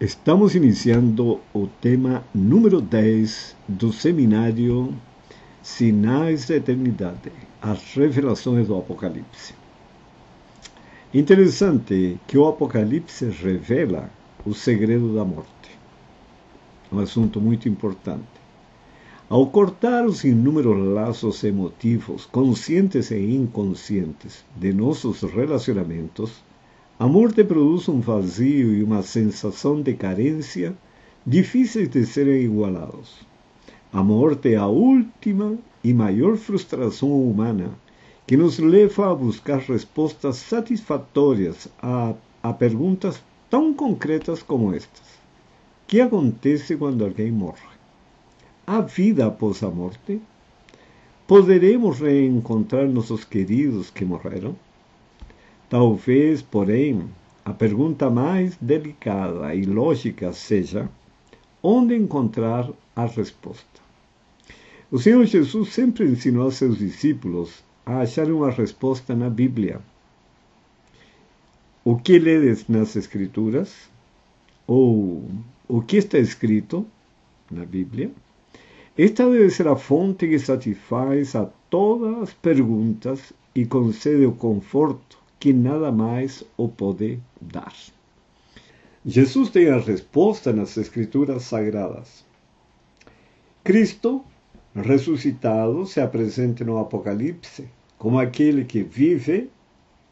Estamos iniciando o tema número 10 do seminário Sinais da Eternidade, as revelações do Apocalipse. Interessante que o Apocalipse revela o segredo da morte. Um assunto muito importante. Ao cortar os inúmeros laços emotivos, conscientes e inconscientes, de nossos relacionamentos, Amor te produce un vacío y una sensación de carencia difíciles de ser igualados. Amor te a última y mayor frustración humana que nos leva a buscar respuestas satisfactorias a, a preguntas tan concretas como estas. ¿Qué acontece cuando alguien morre? ¿Há vida após a morte? ¿Poderemos reencontrar nuestros queridos que morreram? Talvez, porém, a pergunta mais delicada e lógica seja: onde encontrar a resposta? O Senhor Jesus sempre ensinou a seus discípulos a achar uma resposta na Bíblia. O que ledes nas Escrituras? Ou o que está escrito na Bíblia? Esta deve ser a fonte que satisfaz a todas as perguntas e concede o conforto que nada mais o pode dar. Jesus tem a resposta nas Escrituras Sagradas. Cristo, ressuscitado, se apresenta no Apocalipse como aquele que vive,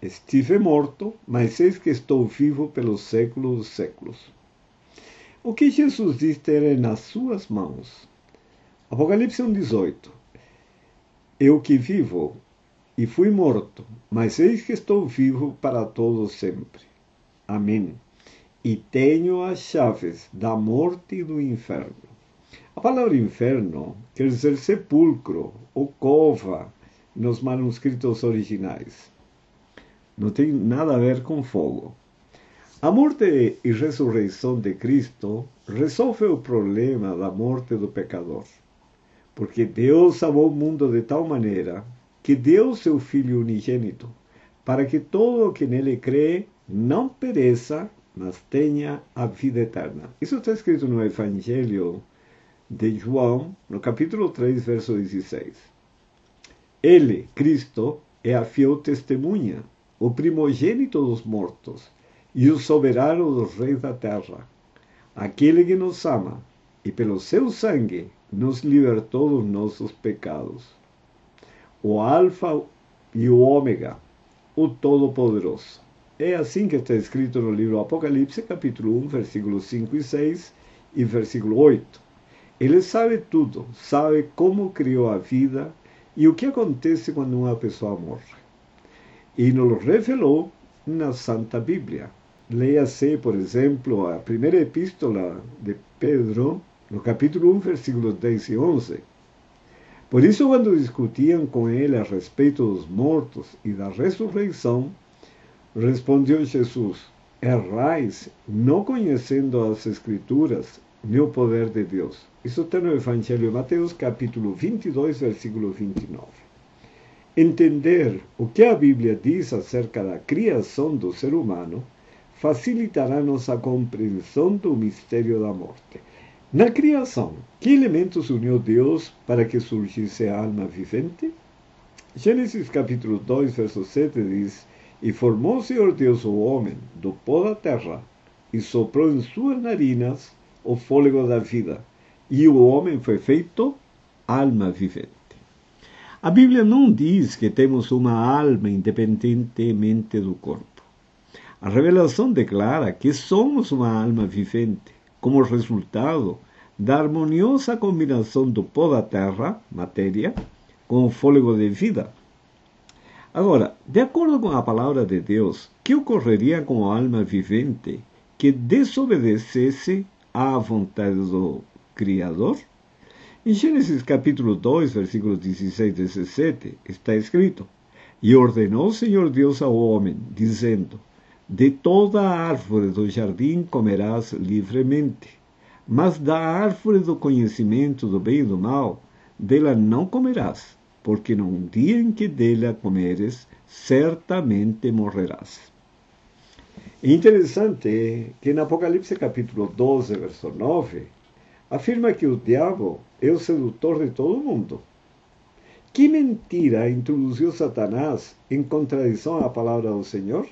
estive morto, mas eis que estou vivo pelos séculos dos séculos. O que Jesus diz ter nas suas mãos? Apocalipse 1,18 Eu que vivo e fui morto, mas eis que estou vivo para todo sempre. Amém. E tenho as chaves da morte e do inferno. A palavra inferno quer dizer sepulcro ou cova nos manuscritos originais. Não tem nada a ver com fogo. A morte e ressurreição de Cristo resolve o problema da morte do pecador. Porque Deus amou o mundo de tal maneira que deu seu Filho unigênito, para que todo o que nele crê não pereça, mas tenha a vida eterna. Isso está escrito no Evangelho de João, no capítulo 3, verso 16. Ele, Cristo, é a fiel testemunha, o primogênito dos mortos e o soberano dos reis da terra, aquele que nos ama e pelo seu sangue nos libertou dos nossos pecados o Alfa e o Ômega, o Todo-Poderoso. É assim que está escrito no livro Apocalipse, capítulo 1, versículos 5 e 6 e versículo 8. Ele sabe tudo, sabe como criou a vida e o que acontece quando uma pessoa morre. E nos revelou na Santa Bíblia. Leia-se, por exemplo, a primeira epístola de Pedro, no capítulo 1, versículos 10 e 11 por isso, quando discutiam com ele a respeito dos mortos e da ressurreição, respondeu Jesus: Errais, não conhecendo as Escrituras nem o poder de Deus. Isso está no Evangelho de Mateus, capítulo 22, versículo 29. Entender o que a Bíblia diz acerca da criação do ser humano facilitará nossa compreensão do mistério da morte. Na criação, que elementos uniu Deus para que surgisse a alma vivente? Gênesis capítulo 2, verso 7 diz: E formou o Senhor Deus o homem do pó da terra, e soprou em suas narinas o fôlego da vida, e o homem foi feito alma vivente. A Bíblia não diz que temos uma alma independentemente do corpo. A revelação declara que somos uma alma vivente, como resultado da harmoniosa combinação do pó da terra, matéria, com o fôlego de vida. Agora, de acordo com a palavra de Deus, que ocorreria com a alma vivente que desobedecesse à vontade do Criador? Em Gênesis capítulo 2, versículos 16 e 17, está escrito: E ordenou o Senhor Deus ao homem, dizendo: De toda a árvore do jardim comerás livremente mas da árvore do conhecimento do bem e do mal, dela não comerás, porque no dia em que dela comeres, certamente morrerás. Interessante que en Apocalipse capítulo 12, verso 9, afirma que o diabo é o sedutor de todo mundo. Que mentira introduziu Satanás em contradição à palavra do Senhor?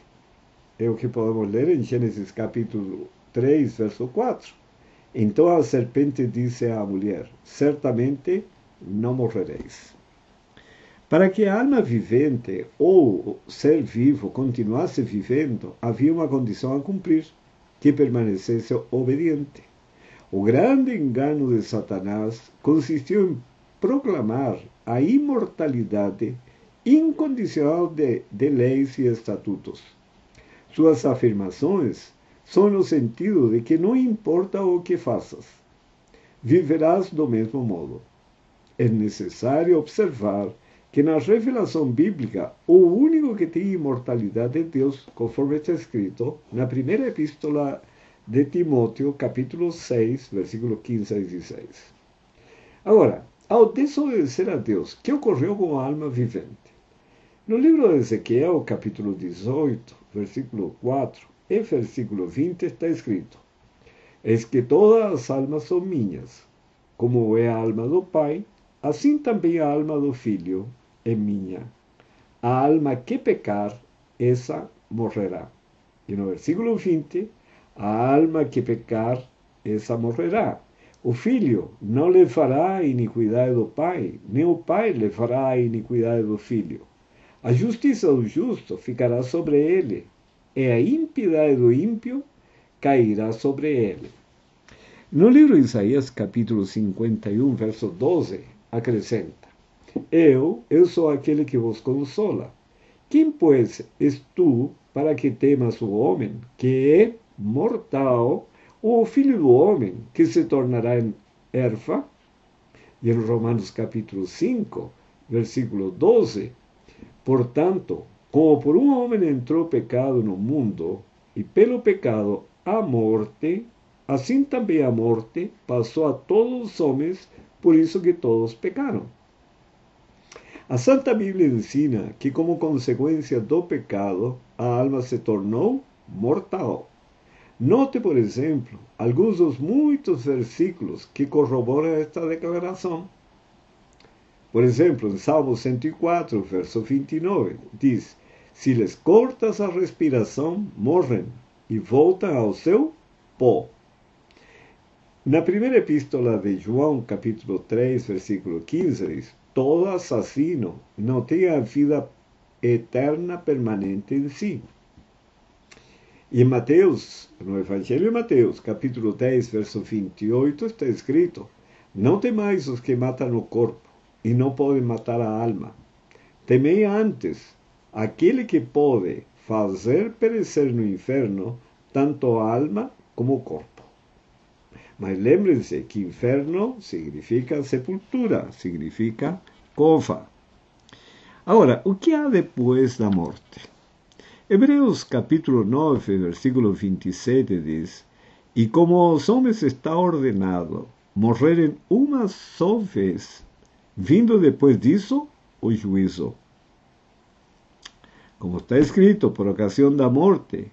É o que podemos ler em Gênesis capítulo 3, verso 4. Então a serpente disse à mulher: Certamente não morrereis. Para que a alma vivente ou ser vivo continuasse vivendo, havia uma condição a cumprir: que permanecesse obediente. O grande engano de Satanás consistiu em proclamar a imortalidade incondicional de, de leis e estatutos. Suas afirmações são no sentido de que não importa o que faças, viverás do mesmo modo. É necessário observar que na revelação bíblica o único que tem imortalidade é Deus, conforme está escrito na primeira epístola de Timóteo, capítulo 6, versículo 15 a 16. Agora, ao desobedecer a Deus, que ocorreu com a alma vivente? No livro de Ezequiel, capítulo 18, versículo 4 e versículo 20, está escrito: Es que todas as almas são minhas, como é a alma do Pai, assim também a alma do Filho é minha. A alma que pecar, essa morrerá. E no versículo 20, a alma que pecar, essa morrerá. O filho não levará a iniquidade do pai, nem o pai levará a iniquidade do filho. A justiça do justo ficará sobre ele, e a impiedade do ímpio cairá sobre ele. No livro de Isaías, capítulo 51, verso 12, acrescenta: Eu, eu sou aquele que vos consola. Quem, pois, és tu para que temas o homem, que é mortal, ou o filho do homem, que se tornará em erfa? E em Romanos capítulo 5, versículo 12, Portanto, como por um homem entrou pecado no mundo, e pelo pecado a morte, assim também a morte passou a todos os homens, por isso que todos pecaram. A Santa Bíblia ensina que, como consequência do pecado, a alma se tornou mortal. Note, por exemplo, alguns dos muitos versículos que corroboram esta declaração. Por exemplo, em Salmo 104, verso 29, diz: Se les cortas a respiração, morrem e voltam ao seu pó. Na primeira epístola de João, capítulo 3, versículo 15, diz: Todo assassino não tem a vida eterna permanente em si. E em Mateus, no Evangelho de Mateus, capítulo 10, verso 28, está escrito: Não temais os que matam o corpo, e não podem matar a alma. Temei antes aquele que pode fazer perecer no inferno tanto alma como o corpo. Mas lembrem-se que inferno significa sepultura, significa cova. Agora, o que há depois da morte? Hebreus capítulo 9, versículo 27 diz: E como os homens está ordenado morrerem uma só vez, vindo depois disso o juízo. Como está escrito, por ocasião da morte,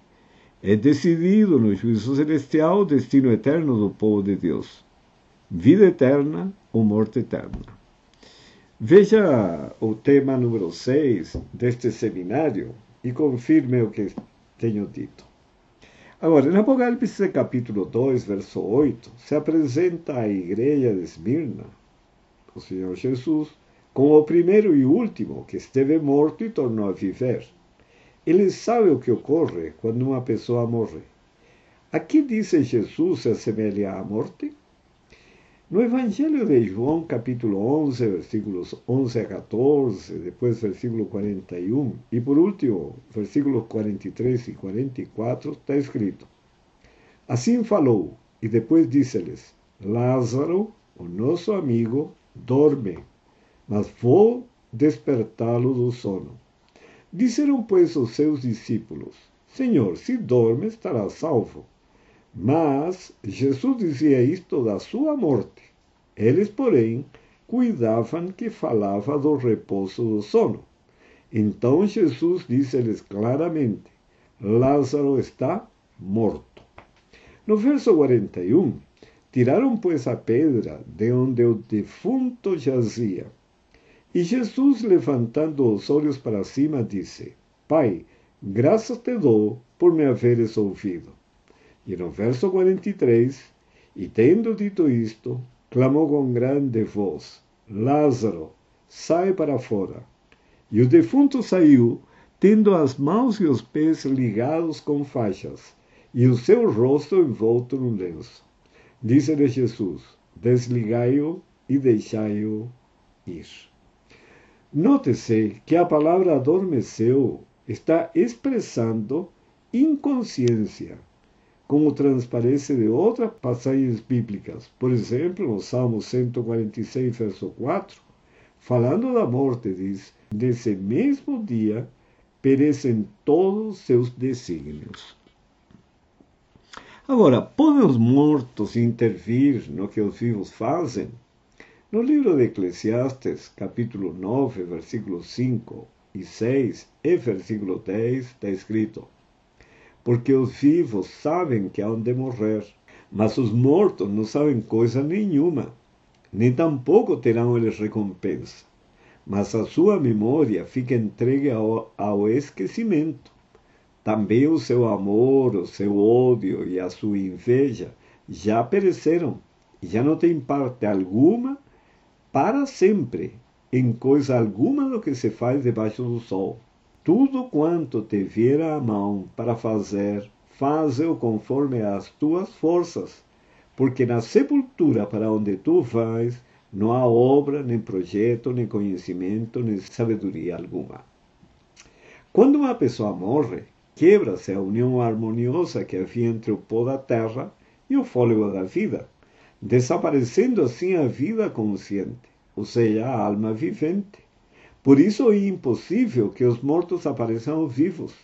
é decidido no juízo celestial o destino eterno do povo de Deus: vida eterna ou morte eterna. Veja o tema número 6 deste seminário e confirme o que tenho dito. Agora, em Apocalipse capítulo 2, verso 8, se apresenta a igreja de Esmirna, o Senhor Jesus, como o primeiro e último que esteve morto e tornou a viver. Ele sabe o que ocorre quando uma pessoa morre. Aqui disse Jesus se assemelha à morte? No Evangelho de João, capítulo 11, versículos 11 a 14, depois versículo 41, e por último, versículos 43 e 44, está escrito: Assim falou, e depois disse-lhes: Lázaro, o nosso amigo, dorme, mas vou despertá-lo do sono. Disseram, pois, os seus discípulos: Senhor, se dorme, estará salvo. Mas Jesus dizia isto da sua morte. Eles, porém, cuidavam que falava do repouso do sono. Então Jesus disse-lhes claramente: Lázaro está morto. No verso 41, tiraram pois a pedra de onde o defunto jazia. E Jesus, levantando os olhos para cima, disse: Pai, graças te dou por me haveres ouvido. E no verso 43, e tendo dito isto, clamou com grande voz: Lázaro, sai para fora. E o defunto saiu, tendo as mãos e os pés ligados com faixas, e o seu rosto envolto num lenço. Disse-lhe Jesus: Desligai-o e ir. Note-se que a palavra adormeceu está expressando inconsciência, como transparece de outras passagens bíblicas. Por exemplo, no Salmo 146, verso 4, falando da morte, diz: Nesse mesmo dia perecem todos seus desígnios. Agora, podem os mortos intervir no que os vivos fazem? No livro de Eclesiastes, capítulo 9, versículos 5 e 6 e versículo 10, está escrito: Porque os vivos sabem que hão de morrer, mas os mortos não sabem coisa nenhuma, nem tampouco terão eles recompensa. Mas a sua memória fica entregue ao, ao esquecimento também o seu amor, o seu ódio e a sua inveja já pereceram já não têm parte alguma para sempre em coisa alguma do que se faz debaixo do sol. Tudo quanto te vier à mão para fazer, faze-o conforme as tuas forças, porque na sepultura para onde tu vais não há obra, nem projeto, nem conhecimento, nem sabedoria alguma. Quando uma pessoa morre, quebra-se a união harmoniosa que havia entre o pó da terra e o fôlego da vida, desaparecendo assim a vida consciente, ou seja, a alma vivente. Por isso é impossível que os mortos apareçam vivos.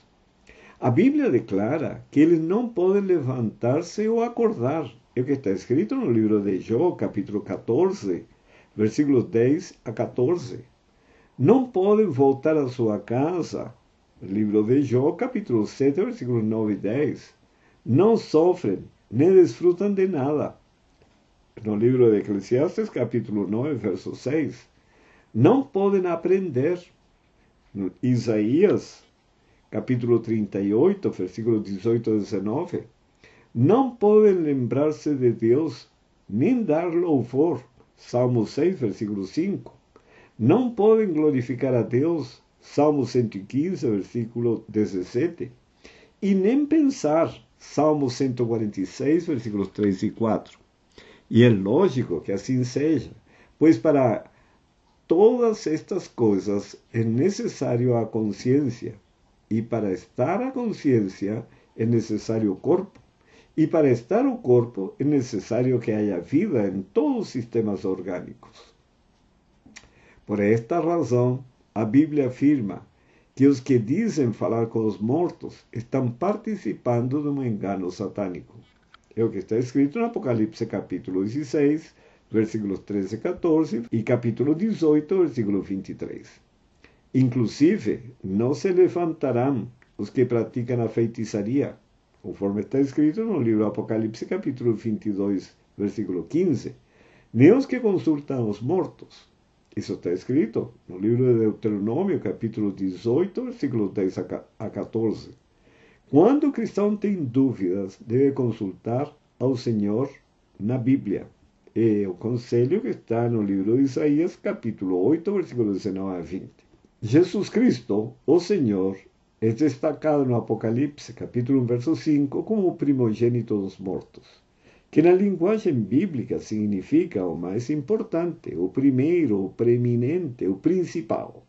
A Bíblia declara que eles não podem levantar-se ou acordar. É o que está escrito no livro de Jó, capítulo 14, versículos 10 a 14. Não podem voltar à sua casa livro de Jó, capítulo 7, versículos 9 e 10. Não sofrem, nem desfrutam de nada. No livro de Eclesiastes, capítulo 9, verso 6. Não podem aprender. No Isaías, capítulo 38, versículos 18 e 19. Não podem lembrar-se de Deus, nem dar louvor. Salmo 6, versículo 5. Não podem glorificar a Deus, Salmo 115, versículo 17, e nem pensar, Salmo 146, versículos 3 e 4. E é lógico que assim seja, pois para todas estas coisas é necessário a consciência, e para estar a consciência é necessário o corpo, e para estar o corpo é necessário que haya vida em todos os sistemas orgânicos. Por esta razão, a Bíblia afirma que os que dizem falar com os mortos estão participando de um engano satânico. É o que está escrito no Apocalipse capítulo 16, versículos 13 e 14, e capítulo 18, versículo 23. Inclusive, não se levantarão os que praticam a feitiçaria, conforme está escrito no livro Apocalipse capítulo 22, versículo 15, nem os que consultam os mortos, isso está escrito no livro de Deuteronômio, capítulo 18, versículos 10 a 14. Quando o cristão tem dúvidas, deve consultar ao Senhor na Bíblia. É o conselho que está no livro de Isaías, capítulo 8, versículos 19 a 20. Jesus Cristo, o Senhor, é destacado no Apocalipse, capítulo 1, verso 5, como o primogênito dos mortos que na linguagem bíblica significa o mais importante, o primeiro, o preeminente, o principal.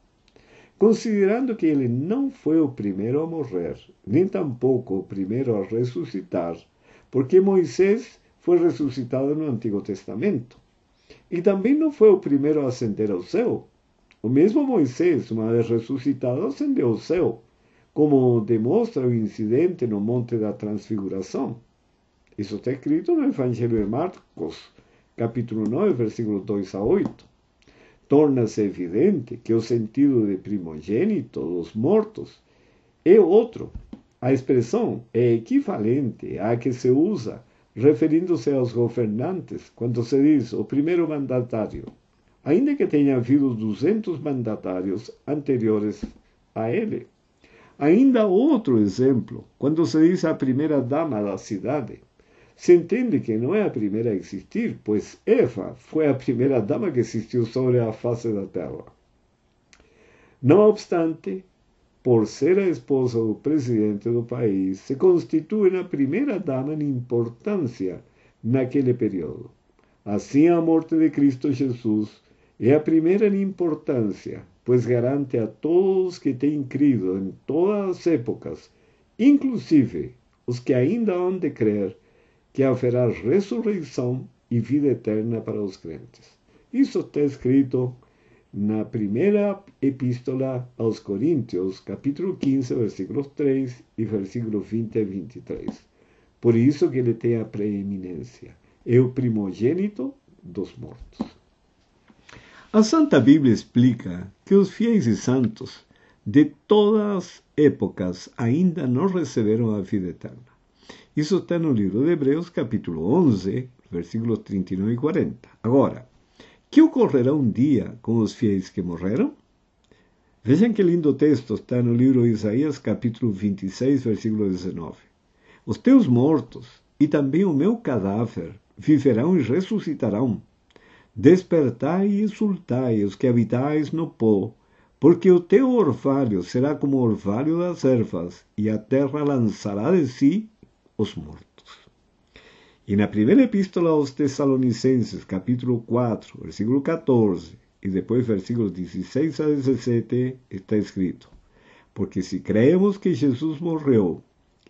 Considerando que ele não foi o primeiro a morrer, nem tampouco o primeiro a ressuscitar, porque Moisés foi ressuscitado no Antigo Testamento. E também não foi o primeiro a ascender ao céu. O mesmo Moisés, uma vez ressuscitado, ascendeu ao céu, como demonstra o incidente no Monte da Transfiguração. Isso está escrito no Evangelho de Marcos, capítulo 9, versículos 2 a 8. Torna-se evidente que o sentido de primogênito dos mortos é outro, a expressão é equivalente à que se usa referindo-se aos governantes quando se diz o primeiro mandatário, ainda que tenha havido 200 mandatários anteriores a ele. Ainda outro exemplo, quando se diz a primeira dama da cidade, se entende que não é a primeira a existir, pois Eva foi a primeira dama que existiu sobre a face da terra. Não obstante, por ser a esposa do presidente do país, se constitui na primeira dama em importância naquele período. Assim, a morte de Cristo Jesus é a primeira em importância, pois garante a todos que têm crido em todas as épocas, inclusive os que ainda hão de crer, que haverá ressurreição e vida eterna para os crentes. Isso está escrito na primeira epístola aos Coríntios, capítulo 15, versículos 3 e versículos 20 e 23. Por isso que ele tem a preeminência. É o primogênito dos mortos. A Santa Bíblia explica que os fiéis e santos de todas as épocas ainda não receberam a vida eterna. Isso está no livro de Hebreus, capítulo 11, versículos 39 e 40. Agora, que ocorrerá um dia com os fiéis que morreram? Vejam que lindo texto está no livro de Isaías, capítulo 26, versículo 19. Os teus mortos e também o meu cadáver viverão e ressuscitarão. Despertai e exultai os que habitais no pó, porque o teu orvalho será como o orvalho das ervas, e a terra lançará de si os mortos. E na primeira epístola aos Tessalonicenses, capítulo 4, versículo 14, e depois versículos 16 a 17, está escrito: Porque se cremos que Jesus morreu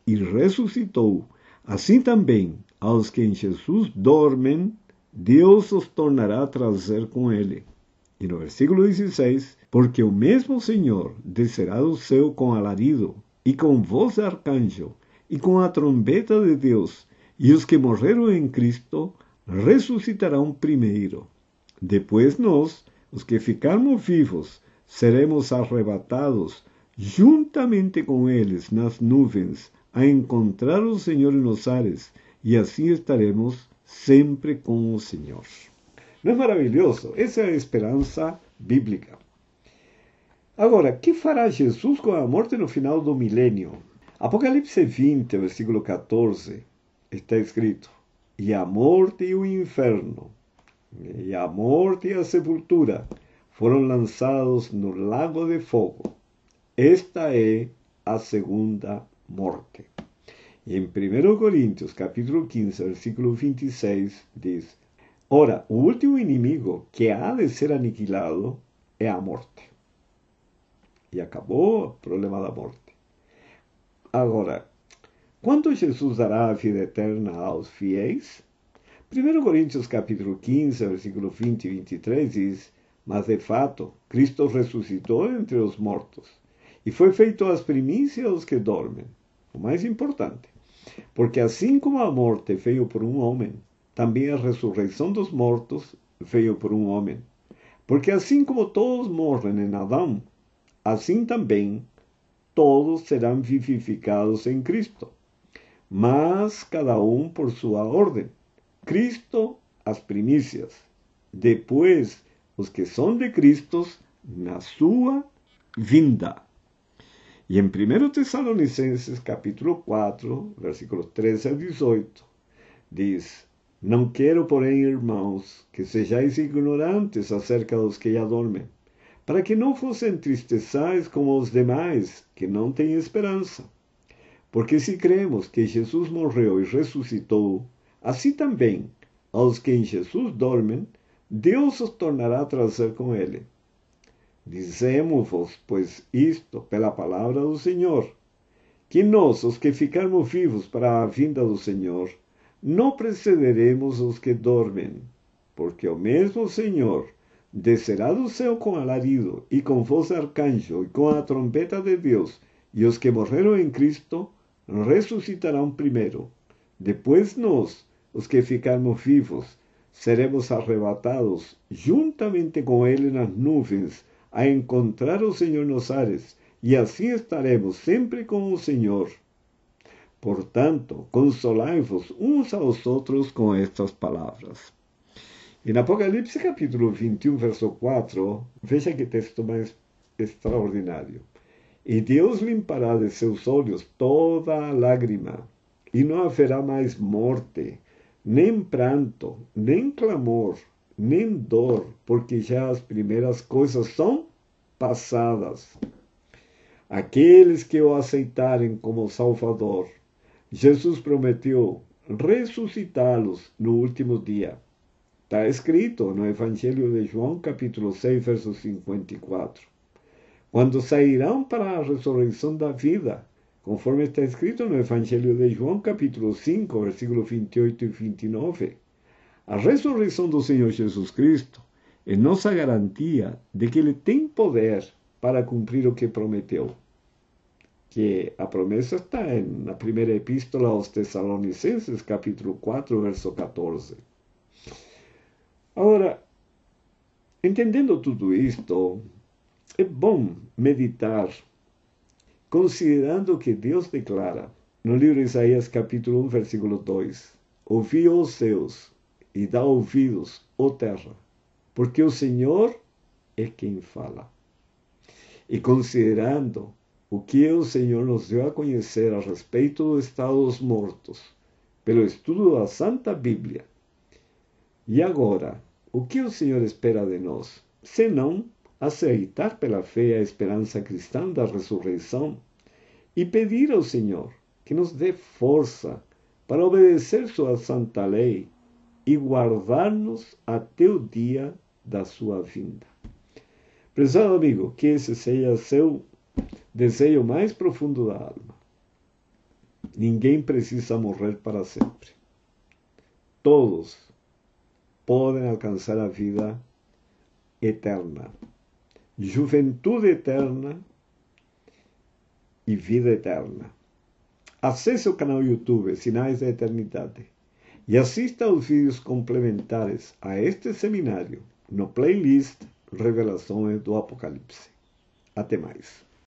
e ressuscitou, assim também aos que em Jesus dormem, Deus os tornará a trazer com ele. E no versículo 16, porque o mesmo Senhor descerá do céu com alarido, e com voz de arcanjo, e com a trombeta de Deus, e os que morreram em Cristo ressuscitarão primeiro. Depois nós, os que ficarmos vivos, seremos arrebatados juntamente com eles nas nuvens a encontrar o Senhor nos ares, e assim estaremos sempre com o Senhor. Não é maravilhoso? Essa é a esperança bíblica. Agora, que fará Jesus com a morte no final do milênio? Apocalipse 20, versículo 14 está escrito: E a morte e o inferno, e a morte e a sepultura foram lançados no lago de fogo. Esta é a segunda morte. E em 1 Coríntios, capítulo 15, versículo 26, diz: Ora, o último inimigo que há de ser aniquilado é a morte. E acabou o problema da morte. Agora, quando Jesus dará a vida eterna aos fiéis? 1 Coríntios capítulo 15, versículo 20 e 23 diz, Mas de fato, Cristo ressuscitou entre os mortos, e foi feito as primícias aos que dormem. O mais importante, porque assim como a morte veio por um homem, também a ressurreição dos mortos veio por um homem. Porque assim como todos morrem em Adão, assim também todos serão vivificados em Cristo mas cada um por sua ordem. Cristo, as primícias. Depois, os que são de Cristo, na sua vinda. E em 1 Tessalonicenses, capítulo 4, versículos 13 a 18, diz: Não quero, porém, irmãos, que sejais ignorantes acerca dos que já dormem, para que não vos entristeçais como os demais, que não têm esperança. Porque se cremos que Jesus morreu e ressuscitou, assim também aos que em Jesus dormem, Deus os tornará a trazer com ele. Dizemos-vos, pois, isto pela palavra do Senhor, que nós, os que ficarmos vivos para a vinda do Senhor, não precederemos os que dormem, porque o mesmo Senhor descerá céu com alarido e com voz de arcanjo e com a trombeta de Deus, e os que morreram em Cristo ressuscitarão primeiro. Depois nós, os que ficarmos vivos, seremos arrebatados juntamente com ele nas nuvens a encontrar o Senhor nos ares, assim estaremos sempre com o Senhor. Portanto, consolai-vos uns aos outros com estas palavras. Em Apocalipse capítulo 21, verso 4, veja que texto mais extraordinário. E Deus limpará de seus olhos toda lágrima, e não haverá mais morte, nem pranto, nem clamor, nem dor, porque já as primeiras coisas são passadas. Aqueles que o aceitarem como Salvador, Jesus prometeu ressuscitá-los no último dia. Está escrito no Evangelho de João, capítulo 6, verso 54. Quando sairão para a ressurreição da vida, conforme está escrito no Evangelho de João, capítulo 5, versículo 28 e 29. A ressurreição do Senhor Jesus Cristo é nossa garantia de que Ele tem poder para cumprir o que prometeu. Que a promessa está na primeira epístola aos Tessalonicenses, capítulo 4, verso 14. Agora, entendendo tudo isto, é bom meditar considerando que Deus declara no livro de Isaías capítulo 1, versículo 2, Ouvi os céus e dá ouvidos, ó terra, porque o Senhor é quem fala. E considerando o que o Senhor nos deu a conhecer a respeito do estado dos mortos, pelo estudo da Santa Bíblia, e agora, o que o Senhor espera de nós, senão aceitar pela fé a esperança cristã da ressurreição e pedir ao Senhor que nos dê força para obedecer sua santa lei e guardar-nos até o dia da sua vinda. Prezado amigo, que esse seja seu desejo mais profundo da alma. Ninguém precisa morrer para sempre. Todos podem alcançar a vida eterna juventude eterna e vida eterna. Acesse o canal YouTube Sinais da Eternidade e assista aos vídeos complementares a este seminário no playlist Revelações do Apocalipse. Até mais.